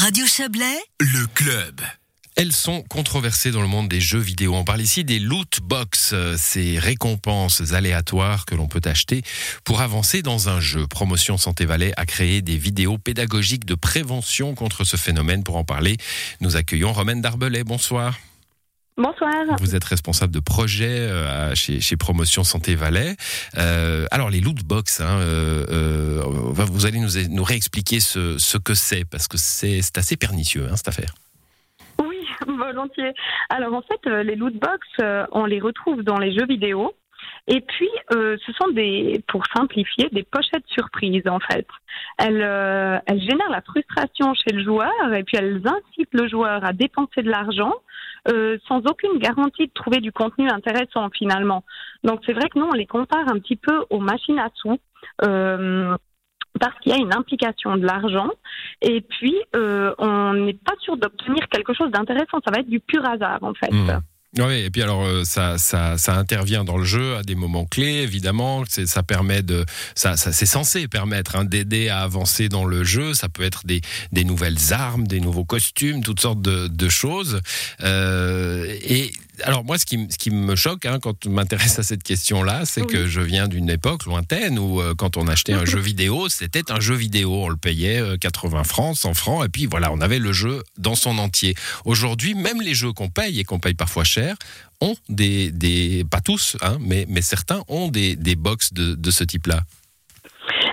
Radio Chablais, Le club. Elles sont controversées dans le monde des jeux vidéo. On parle ici des loot box, euh, ces récompenses aléatoires que l'on peut acheter pour avancer dans un jeu. Promotion Santé Valais a créé des vidéos pédagogiques de prévention contre ce phénomène. Pour en parler, nous accueillons Romaine Darbelay. Bonsoir. Bonsoir. Vous êtes responsable de projet euh, chez, chez, Promotion Santé Valais. Euh, alors les loot box, hein, euh, vous allez nous, nous réexpliquer ce, ce que c'est parce que c'est assez pernicieux hein, cette affaire. Oui, volontiers. Alors en fait, les loot box, on les retrouve dans les jeux vidéo. Et puis, euh, ce sont des, pour simplifier, des pochettes surprises en fait. Elles, euh, elles génèrent la frustration chez le joueur et puis elles incitent le joueur à dépenser de l'argent euh, sans aucune garantie de trouver du contenu intéressant finalement. Donc c'est vrai que nous on les compare un petit peu aux machines à sous. Euh, parce qu'il y a une implication de l'argent et puis euh, on n'est pas sûr d'obtenir quelque chose d'intéressant. Ça va être du pur hasard en fait. Mmh. Oui, et puis alors euh, ça, ça, intervient dans le jeu à des moments clés, évidemment. Ça permet de, ça, ça c'est censé permettre hein, d'aider à avancer dans le jeu. Ça peut être des, des nouvelles armes, des nouveaux costumes, toutes sortes de, de choses. Euh, et alors moi, ce qui, ce qui me choque hein, quand on m'intéresse à cette question-là, c'est que je viens d'une époque lointaine où euh, quand on achetait un jeu vidéo, c'était un jeu vidéo. On le payait 80 euh, francs, 100 francs, et puis voilà, on avait le jeu dans son entier. Aujourd'hui, même les jeux qu'on paye et qu'on paye parfois cher ont des, des pas tous, hein, mais, mais certains ont des, des box de, de ce type-là.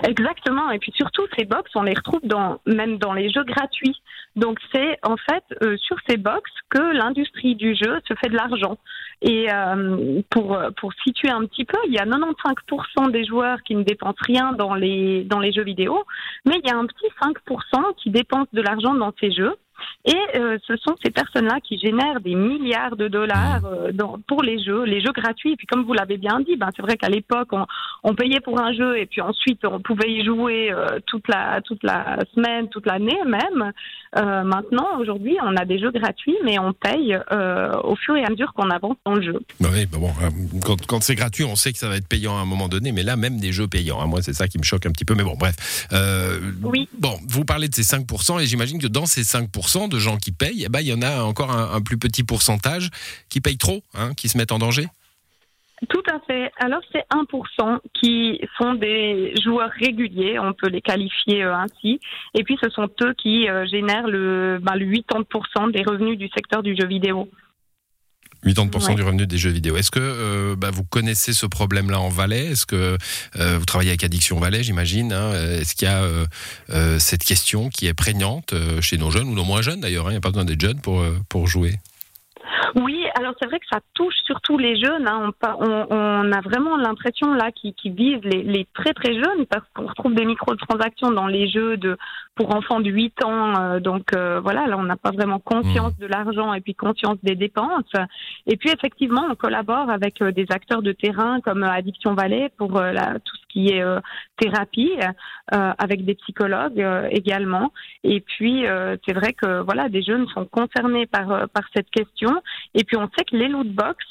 Exactement. Et puis surtout, ces box, on les retrouve dans, même dans les jeux gratuits. Donc c'est en fait euh, sur ces box que l'industrie du jeu se fait de l'argent. Et euh, pour, pour situer un petit peu, il y a 95% des joueurs qui ne dépensent rien dans les, dans les jeux vidéo, mais il y a un petit 5% qui dépensent de l'argent dans ces jeux. Et euh, ce sont ces personnes-là qui génèrent des milliards de dollars euh, dans, pour les jeux, les jeux gratuits. Et puis comme vous l'avez bien dit, ben, c'est vrai qu'à l'époque, on, on, payait pour un jeu et puis ensuite on pouvait y jouer euh, toute, la, toute la semaine, toute l'année même. Euh, maintenant, aujourd'hui, on a des jeux gratuits, mais on paye euh, au fur et à mesure qu'on avance dans le jeu. Bah oui, bah bon, quand, quand c'est gratuit, on sait que ça va être payant à un moment donné, mais là, même des jeux payants. Hein, moi, c'est ça qui me choque un petit peu. Mais bon, bref. oui. Bon, vous parlez de ces 5%, et j'imagine que dans ces 5%, de gens qui payent, eh ben, il y en a encore un, plus petit pourcentage qui payent trop, hein, qui se mettent en danger. Tout à fait. Alors c'est 1% qui sont des joueurs réguliers, on peut les qualifier euh, ainsi. Et puis ce sont eux qui euh, génèrent le, ben, le 80% des revenus du secteur du jeu vidéo. 80% du revenu des jeux vidéo. Est-ce que euh, bah, vous connaissez ce problème-là en Valais? Est-ce que euh, vous travaillez avec Addiction Valais, j'imagine hein? Est-ce qu'il y a euh, cette question qui est prégnante chez nos jeunes ou nos moins jeunes d'ailleurs hein? Il n'y a pas besoin d'être jeune pour, pour jouer. Oui, alors c'est vrai que ça touche surtout les jeunes. Hein. On, on, a vraiment l'impression là qui, qui vise les, les, très très jeunes parce qu'on retrouve des microtransactions dans les jeux de pour enfants de 8 ans. Euh, donc euh, voilà, là on n'a pas vraiment conscience mmh. de l'argent et puis conscience des dépenses. Et puis effectivement, on collabore avec euh, des acteurs de terrain comme Addiction Valais pour la, tout ce qui est thérapie, avec des psychologues également. Et puis c'est vrai que voilà, des jeunes sont concernés par par cette question. Et puis on sait que les loot box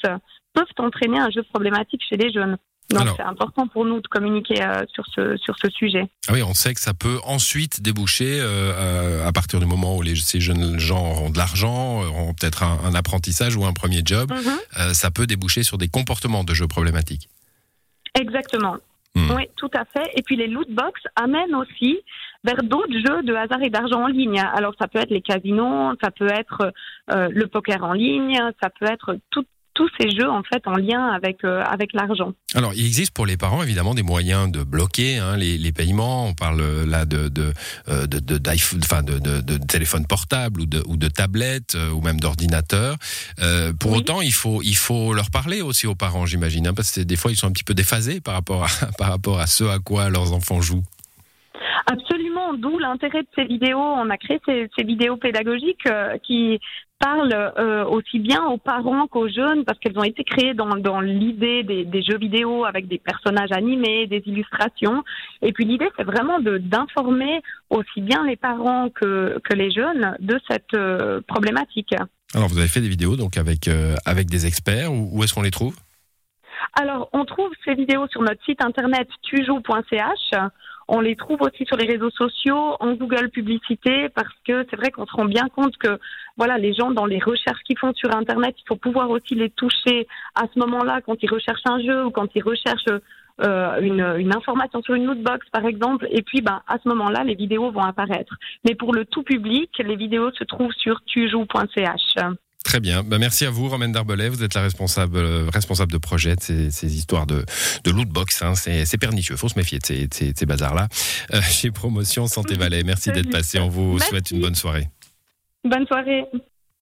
peuvent entraîner un jeu problématique chez les jeunes. Donc c'est important pour nous de communiquer euh, sur ce sur ce sujet. Ah oui, on sait que ça peut ensuite déboucher euh, à partir du moment où les, ces jeunes gens auront de l'argent, auront peut-être un, apprentissage ou un premier job, mhm. euh, ça peut déboucher sur des comportements de jeux problématiques. Exactement. Hmm. Oui, tout à fait. Et puis les loot box amènent aussi vers d'autres jeux de hasard et d'argent en ligne. Alors ça peut être les casinos, ça peut être euh, le poker en ligne, ça peut être tout, tous ces jeux en fait en lien avec euh, avec l'argent. Alors il existe pour les parents évidemment des moyens de bloquer hein, les, les, paiements. On parle euh, là de de euh, de, de, enfin de, de, de téléphone portable ou de ou de tablette ou même d'ordinateur. Euh, pour autant il faut il faut leur parler aussi aux parents j'imagine hein, parce que des fois ils sont un petit peu déphasés par rapport à par rapport à ce à quoi leurs enfants jouent. Absolument, d'où l'intérêt de ces vidéos. On a créé ces, ces vidéos pédagogiques euh, qui parlent euh, aussi bien aux parents qu'aux jeunes parce qu'elles ont été créées dans, dans l'idée des, des, jeux vidéo avec des personnages animés, des illustrations. Et puis l'idée, c'est vraiment de d'informer aussi bien les parents que, que les jeunes de cette euh, problématique. Alors, vous avez fait des vidéos donc avec, avec des experts. Où, où est-ce qu'on les trouve? Alors, on trouve ces vidéos sur notre site internet tujou.ch On les trouve aussi sur les réseaux sociaux, en Google Publicité, parce que c'est vrai qu'on se rend bien compte que voilà, les gens dans les recherches qu'ils font sur Internet, il faut pouvoir aussi les toucher à ce moment-là quand ils recherchent un jeu ou quand ils recherchent euh, une, information sur une lootbox par exemple, et puis ben, à ce moment-là, les vidéos vont apparaître. Mais pour le tout public, les vidéos se trouvent sur tujou.ch. Très bien. Ben, merci à vous, Romaine Darbelet. Vous êtes la responsable, euh, responsable de projet de ces, ces histoires de, de lootbox. Hein. C'est pernicieux. faut se méfier de ces, ces, ces bazars-là. Euh, chez Promotion Santé Valais, merci d'être passé. On vous souhaite une bonne soirée. Bonne soirée.